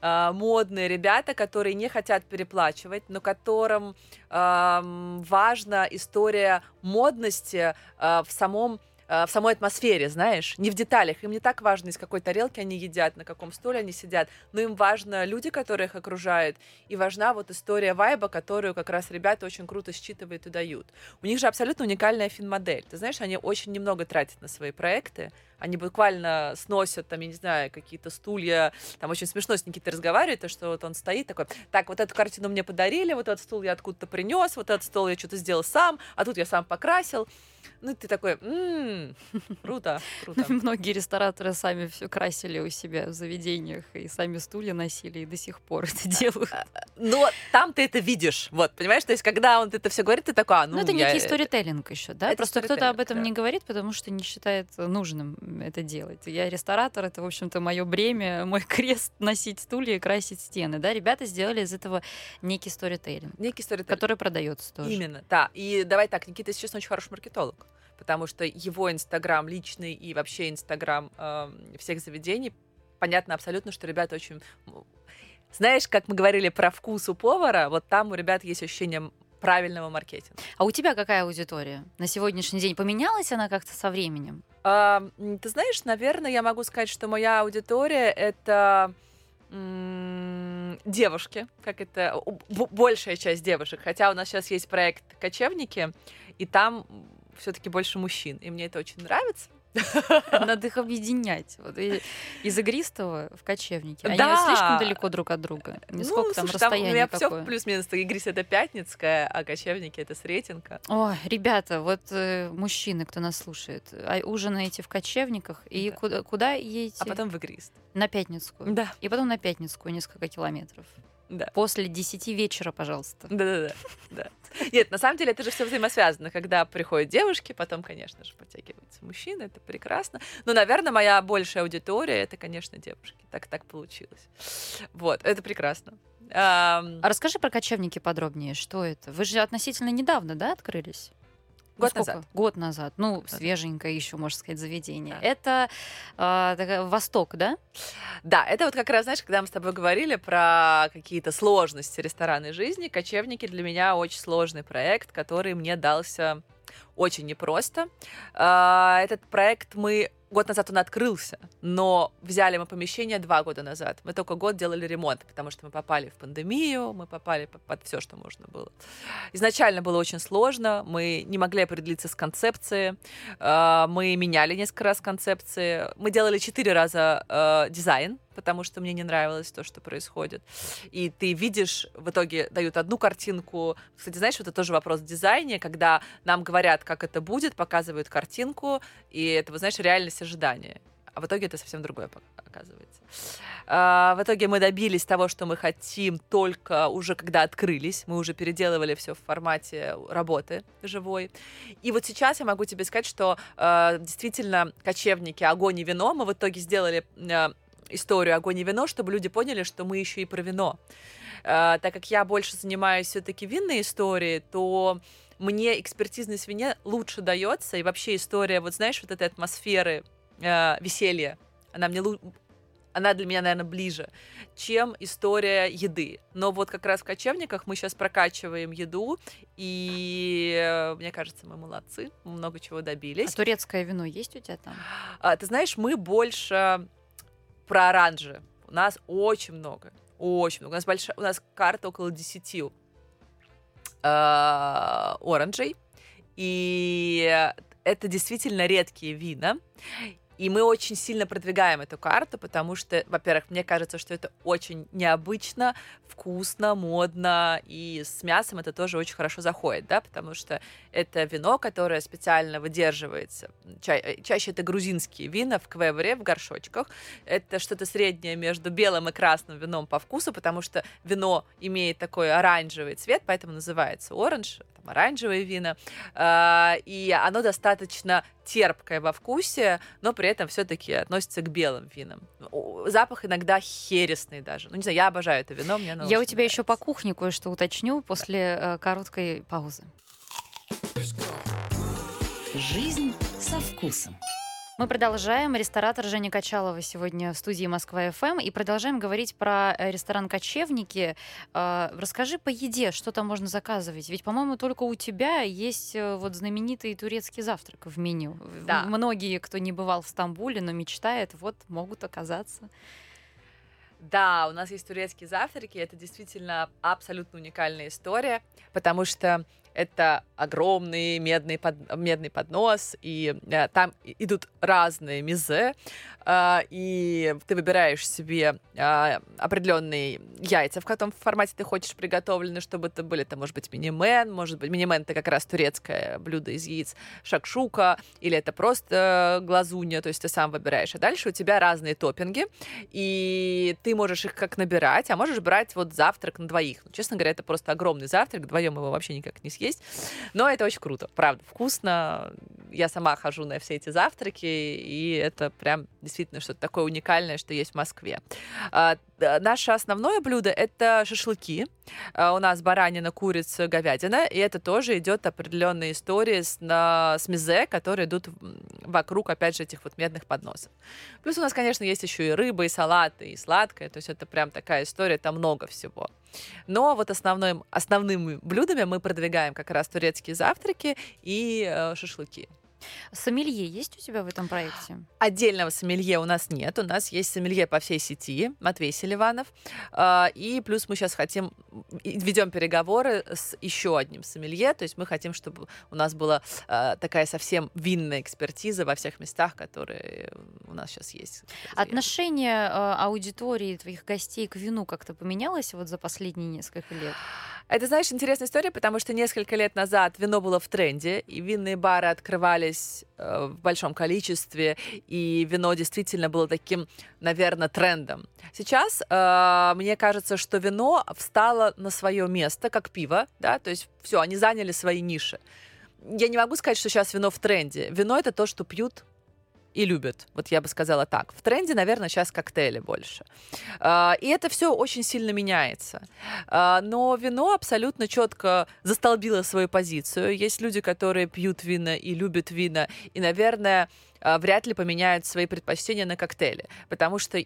э, модные ребята, которые не хотят переплачивать, но которым э, важна история модности э, в самом в самой атмосфере, знаешь, не в деталях. Им не так важно, из какой тарелки они едят, на каком стуле они сидят, но им важно люди, которые их окружают, и важна вот история вайба, которую как раз ребята очень круто считывают и дают. У них же абсолютно уникальная фин-модель. Ты знаешь, они очень немного тратят на свои проекты, они буквально сносят, там, я не знаю, какие-то стулья, там очень смешно с Никитой разговаривает, то, что вот он стоит такой, так, вот эту картину мне подарили, вот этот стул я откуда-то принес, вот этот стол я что-то сделал сам, а тут я сам покрасил. Ну, ты такой, м-м, круто, [laughs] круто. [laughs] Многие рестораторы сами все красили у себя в заведениях и сами стулья носили и до сих пор это делают. А, а, но там ты это видишь, вот, понимаешь? То есть, когда он это все говорит, ты такой, а, ну, Ну, это некий сторителлинг еще, да? Просто кто-то об этом не говорит, потому что не считает нужным это делать. Я ресторатор, это, в общем-то, мое бремя, мой [laughs] крест носить стулья и красить стены, да? Ребята сделали из этого некий сторителлинг. Некий сторителлинг. Который продается тоже. Именно, да. И давай так, Никита сейчас очень хороший маркетолог потому что его Инстаграм личный и вообще Инстаграм э, всех заведений, понятно абсолютно, что ребята очень... Знаешь, как мы говорили про вкус у повара, вот там у ребят есть ощущение правильного маркетинга. А у тебя какая аудитория на сегодняшний день? Поменялась она как-то со временем? А, ты знаешь, наверное, я могу сказать, что моя аудитория это девушки, как это большая часть девушек. Хотя у нас сейчас есть проект кочевники, и там все-таки больше мужчин. И мне это очень нравится. Надо их объединять. Вот, и, из игристого в кочевнике. Они Да. слишком далеко друг от друга. Сколько там слушай, у расстояние меня все плюс-минус. Игрис это Пятницкая, а Кочевники это Сретенка. Ой, ребята, вот э, мужчины, кто нас слушает, а, ужинаете в кочевниках и Да. куда, куда едете? А потом в Игрист. На Пятницкую. Да, И потом на Пятницкую несколько километров. Да. После 10 вечера, пожалуйста. Да-да-да. да. Нет, на самом деле это же все взаимосвязано. Когда приходят девушки, потом, конечно же, подтягиваются мужчины, это прекрасно. Но, наверное, моя большая аудитория это, конечно, девушки. Так так получилось. Вот, это прекрасно. А расскажи про кочевники подробнее. Что это? Вы же относительно недавно, да, открылись? Год сколько? назад. Год назад. Ну, назад. свеженькое еще, можно сказать, заведение. Да. Это такая- Восток, да? Да, это вот как раз, знаешь, когда мы с тобой говорили про какие-то сложности ресторанной жизни, кочевники для меня очень сложный проект, который мне дался очень непросто. А, Этот проект мы год назад он открылся, но взяли мы помещение два года назад. Мы только год делали ремонт, потому что мы попали в пандемию, мы попали по- под все, что можно было. Изначально было очень сложно, мы не могли определиться с концепцией, а, мы меняли несколько раз концепции, мы делали четыре раза э, дизайн, потому что мне не нравилось то, что происходит. И ты видишь, в итоге дают одну картинку. Кстати, знаешь, это тоже вопрос в дизайне, когда нам говорят, как это будет, показывают картинку, и это, знаешь, реальность ожидания. А в итоге это совсем другое оказывается. А, в итоге мы добились того, что мы хотим, только уже когда открылись. Мы уже переделывали все в формате работы живой. И вот сейчас я могу тебе сказать, что э, действительно кочевники, огонь и вино, мы в итоге сделали э, историю огонь и вино, чтобы люди поняли, что мы еще и про вино. Э, так как я больше занимаюсь все-таки винной историей, то мне экспертизность в вине лучше дается, и вообще история, вот знаешь, вот этой атмосферы э, веселья, она мне она для меня, наверное, ближе, чем история еды. Но вот как раз в кочевниках мы сейчас прокачиваем еду, и э, мне кажется, мы молодцы, мы много чего А добились. турецкое вино есть у тебя там? А, ты знаешь, мы больше про оранжи. У нас очень много. Очень много. У нас, большая, у нас карта около 10 э, оранжей. И это действительно редкие вина. И мы очень сильно продвигаем эту карту, потому что, во-первых, мне кажется, что это очень необычно, вкусно, модно, и с мясом это тоже очень хорошо заходит, да, потому что это вино, которое специально выдерживается. Ча- э, чаще это грузинские вина в квевре, в горшочках. Это что-то среднее между белым и красным вином по вкусу, потому что вино имеет такой оранжевый цвет, поэтому называется оранж, оранжевые вина. И оно достаточно терпкое во вкусе, но при этом все-таки относится к белым винам. Запах иногда хересный даже. Ну, не знаю, я обожаю это вино, мне оно Я у тебя еще по кухне кое-что уточню после э, короткой паузы. Жизнь со вкусом. Мы продолжаем. Ресторатор Женя Качалова сегодня в студии Москва ФМ и продолжаем говорить про э, ресторан Кочевники. Э, Расскажи по еде, что там можно заказывать. Ведь, по-моему, только у тебя есть э, вот знаменитый турецкий завтрак в меню. Да. Многие, кто не бывал в Стамбуле, но мечтает, вот могут оказаться. Да, у нас есть турецкие завтраки, это действительно абсолютно уникальная история, потому что это огромный медный, под- медный поднос, и э, там идут разные мизе, а, и ты выбираешь себе а, определенные яйца, в каком формате ты хочешь приготовлены, чтобы это были, это может быть мини-мен, может быть, мини-мен это как раз турецкое блюдо из яиц, шакшука, или это просто глазунья, то есть ты сам выбираешь. А дальше у тебя разные топпинги, и ты можешь их как набирать, а можешь брать вот завтрак на двоих. Ну, честно говоря, это просто огромный завтрак, вдвоем его вообще никак не съесть. Но это очень круто, правда, вкусно. Я сама хожу на все эти завтраки, и это прям действительно что-то такое уникальное, что есть в Москве. А, Наше основное блюдо это шашлыки. А, У нас баранина, курица, говядина, и это тоже идет определенная история с, на, с мизе, которые идут вокруг, опять же, этих вот медных подносов. Плюс у нас, конечно, есть еще и рыба, и салаты, и сладкое, то есть это прям такая история, там много всего. Но вот основным, основными блюдами мы продвигаем как раз турецкие завтраки и э, шашлыки. Сомелье есть у тебя в этом проекте? Отдельного сомелье у нас нет. У нас есть сомелье по всей сети, Матвей Селиванов. А, и плюс мы сейчас хотим, ведем переговоры с еще одним сомелье. То есть мы хотим, чтобы у нас была а, такая совсем винная экспертиза во всех местах, которые у нас сейчас есть. Отношение а, аудитории твоих гостей к вину как-то поменялось вот за последние несколько лет? Это, знаешь, интересная история, потому что несколько лет назад вино было в тренде, и винные бары открывались э, в большом количестве, и вино действительно было таким, наверное, трендом. Сейчас э, мне кажется, что вино встало на свое место, как пиво, да, то есть все, они заняли свои ниши. Я не могу сказать, что сейчас вино в тренде. Вино это то, что пьют и любят. Вот я бы сказала так. В тренде, наверное, сейчас коктейли больше. А, и это все очень сильно меняется. А, но вино абсолютно четко застолбило свою позицию. Есть люди, которые пьют вина и любят вина. И, наверное, вряд ли поменяют свои предпочтения на коктейли. Потому что э,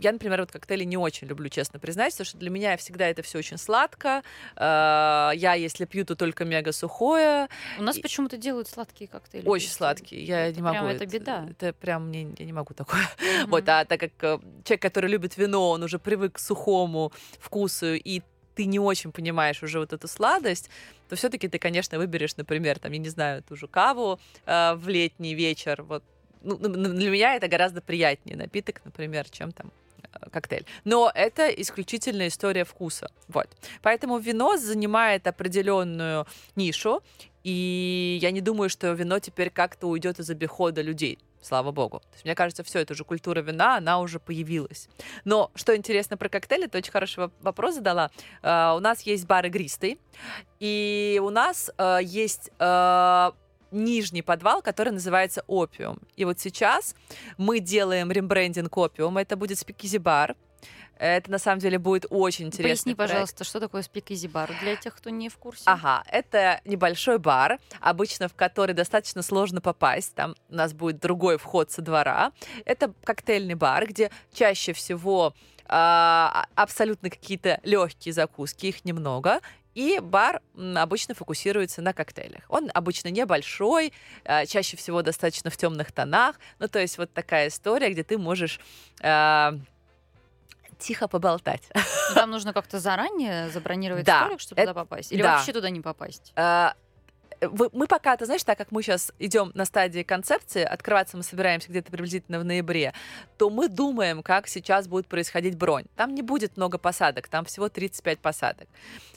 я, например, вот коктейли не очень люблю, честно признать, потому что для меня всегда это все очень сладко. А, я, если пью, то только мега сухое. У нас и... почему-то делают сладкие коктейли. Очень сладкие. Я это не могу. Прям это беда. Это, это прям мне я не могу такое. Mm-hmm. [laughs] Вот, а так как э, человек, который любит вино, он уже привык к сухому вкусу и ты не очень понимаешь уже вот эту сладость, то все-таки ты, конечно, выберешь, например, там, я не знаю, ту же каву э, в летний вечер, вот ну, для меня это гораздо приятнее напиток, например, чем там э, коктейль. Но это исключительная история вкуса. Вот. Поэтому вино занимает определенную нишу, и я не думаю, что вино теперь как-то уйдет из обихода людей. Слава богу. То есть, мне кажется, все, это уже культура вина, она уже появилась. Но что интересно про коктейли, ты очень хороший вопрос задала. Uh, у нас есть бар игристый, и у нас uh, есть uh, нижний подвал, который называется Опиум. И вот сейчас мы делаем рембрендинг Опиум. Это будет спикизи-бар. Это на самом деле будет очень интересно. Поясни, проект. пожалуйста, что такое спикизи бар для тех, кто не в курсе. Ага, это небольшой бар, обычно в который достаточно сложно попасть. Там у нас будет другой вход со двора. Это коктейльный бар, где чаще всего а, абсолютно какие-то легкие закуски, их немного, и бар обычно фокусируется на коктейлях. Он обычно небольшой, а, чаще всего достаточно в темных тонах. Ну, то есть вот такая история, где ты можешь э, тихо поболтать. Там нужно как-то заранее забронировать да, столик, чтобы это, туда попасть? Или да. вообще туда не попасть? Мы пока, ты знаешь, так как мы сейчас идем на стадии концепции, открываться мы собираемся где-то приблизительно в ноябре, то мы думаем, как сейчас будет происходить бронь. Там не будет много посадок, там всего 35 посадок.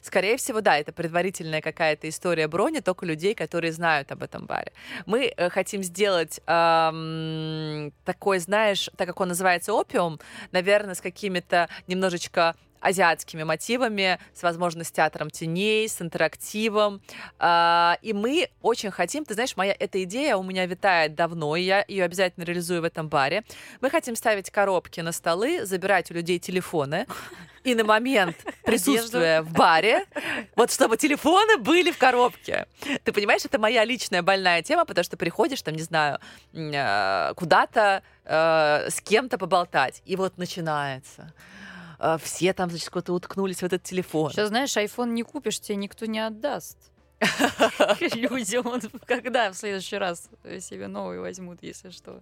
Скорее всего, да, это предварительная какая-то история брони, только людей, которые знают об этом баре. Мы э, хотим сделать эм, такой, знаешь, так как он называется опиум, наверное, с какими-то немножечко азиатскими мотивами, с, возможно, с театром теней, с интерактивом. А, и мы очень хотим, ты знаешь, моя эта идея у меня витает давно, и я ее обязательно реализую в этом баре. Мы хотим ставить коробки на столы, забирать у людей телефоны, и на момент присутствия в баре, вот чтобы телефоны были в коробке. Ты понимаешь, это моя личная больная тема, потому что приходишь, там, не знаю, э, куда-то э, с кем-то поболтать, и вот начинается. А, все там, значит, куда-то уткнулись в этот телефон. Сейчас, знаешь, iPhone не купишь, тебе никто не отдаст. [laughs] Людям, когда в следующий раз себе новый возьмут, если что.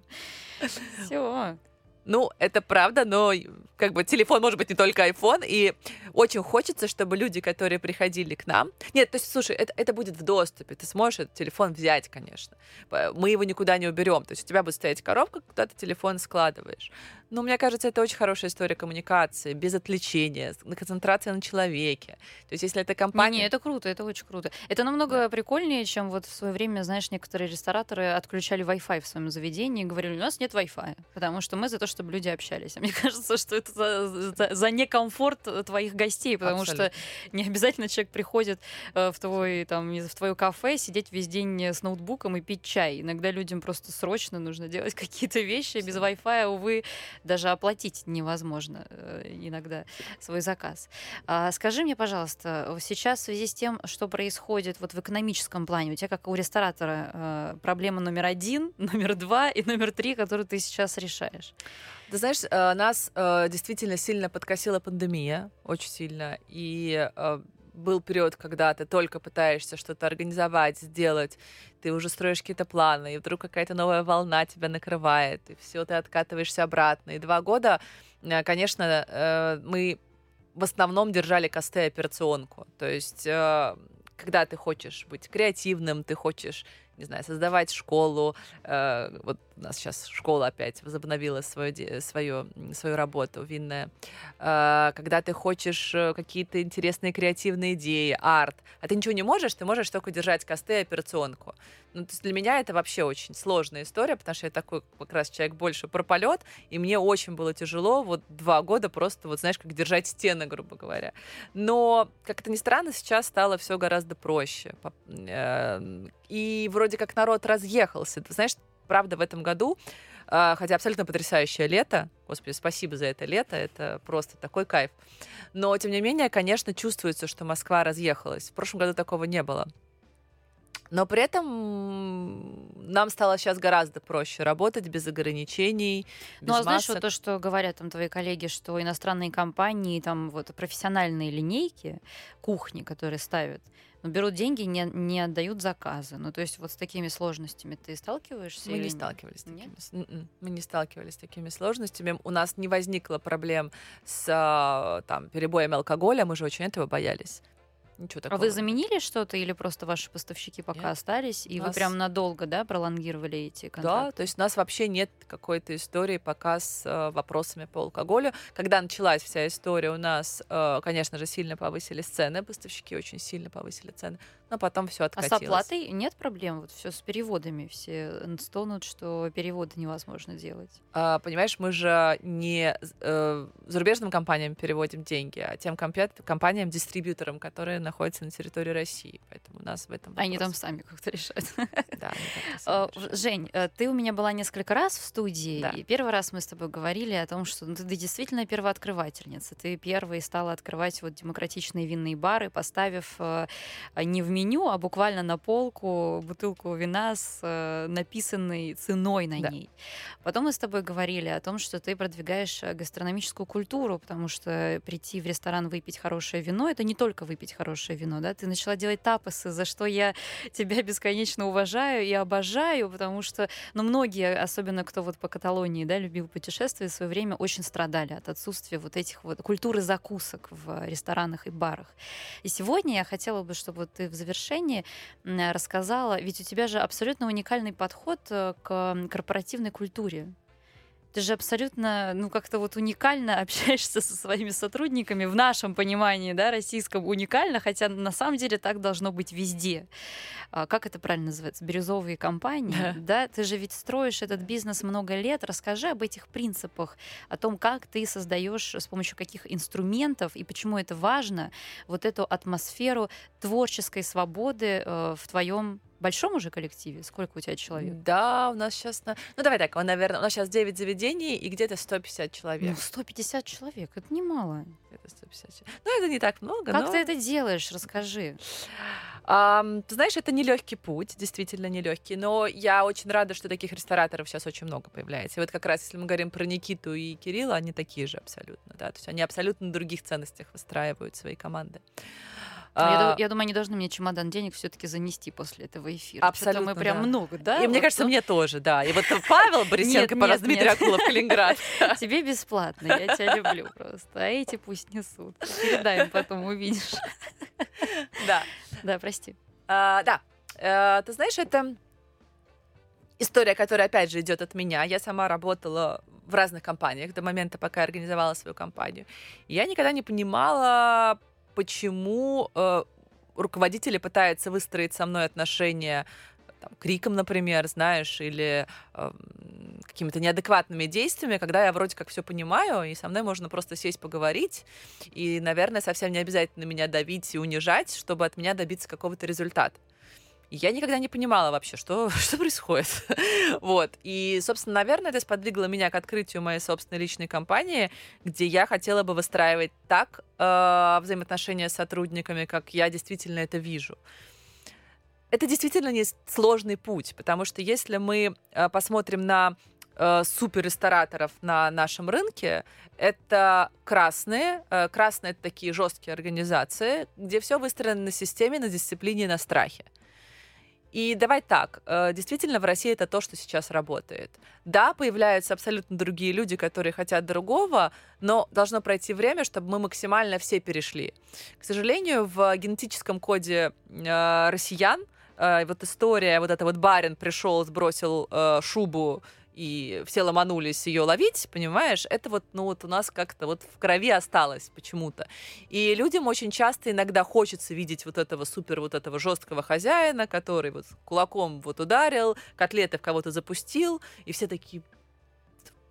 Все. Ну, это правда, но как бы телефон может быть не только iPhone, и очень хочется, чтобы люди, которые приходили к нам... Нет, то есть, слушай, это, это будет в доступе, ты сможешь этот телефон взять, конечно. Мы его никуда не уберем, то есть у тебя будет стоять коробка, куда ты телефон складываешь. Но мне кажется, это очень хорошая история коммуникации, без отвлечения, концентрация на человеке. То есть, если это компания... Не, это круто, это очень круто. Это намного да. прикольнее, чем вот в свое время, знаешь, некоторые рестораторы отключали Wi-Fi в своем заведении и говорили, у нас нет Wi-Fi, потому что мы за то, чтобы люди общались. А мне [laughs] кажется, что это за, за, за некомфорт твоих гостей, потому Абсолютно. что [laughs] не обязательно человек приходит э, в твой, там, в твое кафе, сидеть весь день с ноутбуком и пить чай. Иногда людям просто срочно нужно делать [laughs] какие-то вещи. Без Wi-Fi, увы, даже оплатить невозможно э, иногда свой заказ. А, скажи мне, пожалуйста, сейчас в связи с тем, что происходит вот в экономическом плане, у тебя как у ресторатора э, проблема номер один, [laughs] номер два и номер три, которую ты сейчас решаешь? Ты знаешь, э, нас действительно сильно подкосила пандемия, очень сильно, и был период, когда ты только пытаешься что-то организовать, сделать, ты уже строишь какие-то планы, и вдруг какая-то новая волна тебя накрывает, и все, ты откатываешься обратно. И два года, э, конечно, э, мы в основном держали косты операционку. То есть, э, когда ты хочешь быть креативным, ты хочешь не знаю, создавать школу. Э, вот у нас сейчас школа опять возобновила свою, свою, свою работу винная. Э, когда ты хочешь э, какие-то интересные креативные идеи, арт, а ты ничего не можешь, ты можешь только держать косты и операционку. Ну, то есть для меня это вообще очень сложная история, потому что я такой как раз человек больше про полет, и мне очень было тяжело вот два года просто, вот знаешь, как держать стены, грубо говоря. Но, как это ни странно, сейчас стало все гораздо проще. И вроде как народ разъехался. Ты знаешь, правда, в этом году а, хотя абсолютно потрясающее лето. Господи, спасибо за это лето, это просто такой кайф. Но, тем не менее, конечно, чувствуется, что Москва разъехалась. В прошлом году такого не было. Но при этом нам стало сейчас гораздо проще работать без ограничений. Без ну, а знаешь, масок. вот то, что говорят там твои коллеги, что иностранные компании, там вот профессиональные линейки, кухни, которые ставят, но берут деньги, не, не отдают заказы. Ну, то есть вот с такими сложностями ты сталкиваешься? Мы не сталкивались с такими. Нет? М-м, мы не сталкивались с такими сложностями. У нас не возникло проблем с а, там, перебоем алкоголя, мы же очень этого боялись. Ничего такого. А вы заменили что-то или просто ваши поставщики пока нет. остались, и нас... вы прям надолго, да, пролонгировали эти контракты? Да, то есть у нас вообще нет какой-то истории пока с э, вопросами по алкоголю. Когда началась вся история, у нас, э, конечно же, сильно повысили цены, поставщики очень сильно повысили цены но потом все откатилось. А с оплатой нет проблем? Вот все с переводами. Все стонут, что переводы невозможно делать. А, понимаешь, мы же не э, зарубежным компаниям переводим деньги, а тем компаниям-дистрибьюторам, которые находятся на территории России. Поэтому у нас в этом вопрос. Они там сами как-то решают. Да, [laughs] а, Жень, э, ты у меня была несколько раз в студии, и первый раз мы с тобой говорили о том, что ну, ты действительно первооткрывательница. Ты первой стала открывать вот демократичные винные бары, поставив э, не в меню, а буквально на полку бутылку вина с э, написанной ценой на да. ней. Потом мы с тобой говорили о том, что ты продвигаешь э, гастрономическую культуру, потому что прийти в ресторан выпить хорошее вино это не только выпить хорошее вино, да, ты начала делать тапосы, за что я [laughs] тебя бесконечно уважаю и обожаю, потому что, ну, многие, особенно кто вот по Каталонии, да, любил путешествовать в свое время, очень страдали от отсутствия вот этих вот культуры закусок в ресторанах и барах. И сегодня я хотела бы, чтобы ты в завершении рассказала, ведь у тебя же абсолютно уникальный подход э, к корпоративной культуре. Ты же абсолютно, ну, как-то вот уникально [laughs] общаешься со своими сотрудниками в нашем понимании, да, российском уникально, хотя на самом деле так должно быть везде. А, как это правильно называется? Бирюзовые компании, да. Ты же ведь строишь этот бизнес много лет. Расскажи об этих принципах, о том, как ты создаешь, с помощью каких инструментов и почему это важно, вот эту атмосферу творческой свободы э, в твоем большом уже коллективе? Сколько у тебя человек? Да, у нас сейчас... На... Ну, давай так, наверное, у нас сейчас 9 заведений и где-то 150 человек. Ну, 150 человек, это немало. Это 150 Ну, это не так много, Как но... ты это делаешь? Расскажи. Um, ты знаешь, это нелегкий путь, действительно нелегкий, но я очень рада, что таких рестораторов сейчас очень много появляется. И вот как раз, если мы говорим про Никиту и Кирилла, они такие же абсолютно, да, то есть они абсолютно на других ценностях выстраивают свои команды. Ну, я, а, я думаю, они должны мне чемодан денег все-таки занести после этого эфира. Абсолютно. мы прям да. много, да? И вот, мне кажется, ну... мне тоже, да. И вот Павел Борисенко по Дмитрий Акулов, Калининград. [laughs] Тебе бесплатно, я тебя люблю просто. А эти пусть несут. Передаем потом, увидишь. [laughs] Да. Да, прости. А, да. А, ты знаешь, это история, которая, опять же, идет от меня. Я сама работала в разных компаниях до момента, пока я организовала свою компанию. И я никогда не понимала, почему э, руководители пытаются выстроить со мной отношения там, криком, например, знаешь, или э, какими-то неадекватными действиями, когда я вроде как все понимаю, и со мной можно просто сесть поговорить, и, наверное, совсем не обязательно меня давить и унижать, чтобы от меня добиться какого-то результата я никогда не понимала вообще, что, [laughs] что происходит. вот. И, собственно, наверное, это сподвигло меня к открытию моей собственной личной компании, где я хотела бы выстраивать так э, взаимоотношения с сотрудниками, как я действительно это вижу. Это действительно не сложный путь, потому что если мы э, посмотрим на э, супер рестораторов на нашем рынке это красные. Э, красные это такие жесткие организации, где все выстроено на системе, на дисциплине, на страхе. И давай так, э, действительно в России это то, что сейчас работает. Да, появляются абсолютно другие люди, которые хотят другого, но должно пройти время, чтобы мы максимально все перешли. К сожалению, в генетическом коде э, россиян э, вот история, вот это вот барин пришел, сбросил шубу и все ломанулись ее ловить, понимаешь, это вот, ну вот у нас как-то вот в крови осталось почему-то. И людям очень часто иногда хочется видеть вот этого супер, вот этого жесткого хозяина, который вот кулаком вот ударил, котлеты в кого-то запустил, и все такие,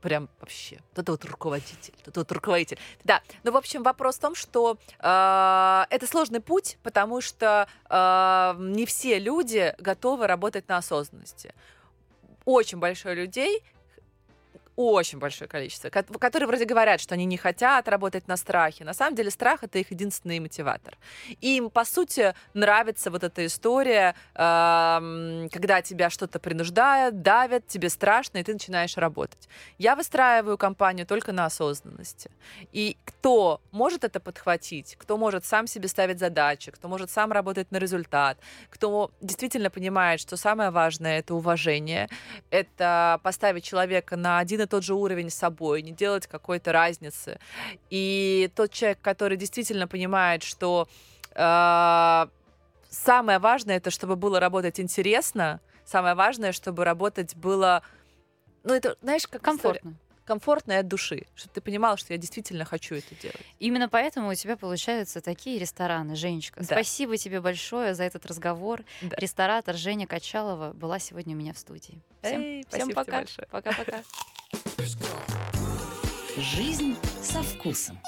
прям вообще. Вот это вот руководитель, вот это вот руководитель. Да, ну, в общем, вопрос в том, что э, это сложный путь, потому что э, не все люди готовы работать на осознанности очень большое людей, очень большое количество, которые вроде говорят, что они не хотят работать на страхе. На самом деле страх — это их единственный мотиватор. Им, по сути, нравится вот эта история, когда тебя что-то принуждают, давят, тебе страшно, и ты начинаешь работать. Я выстраиваю компанию только на осознанности. И кто может это подхватить, кто может сам себе ставить задачи, кто может сам работать на результат, кто действительно понимает, что самое важное — это уважение, это поставить человека на один и тот же уровень с собой, не делать какой-то разницы. И тот человек, который действительно понимает, что э, самое важное это, чтобы было работать интересно, самое важное, чтобы работать было, ну это, знаешь, как комфортно. История? Комфортно и от души, чтобы ты понимала, что я действительно хочу это делать. Именно поэтому у тебя получаются такие рестораны, Женечка. Да. Спасибо тебе большое за этот разговор. Да. Ресторатор Женя Качалова была сегодня у меня в студии. Всем, Эй, всем пока. Пока-пока. Жизнь со вкусом.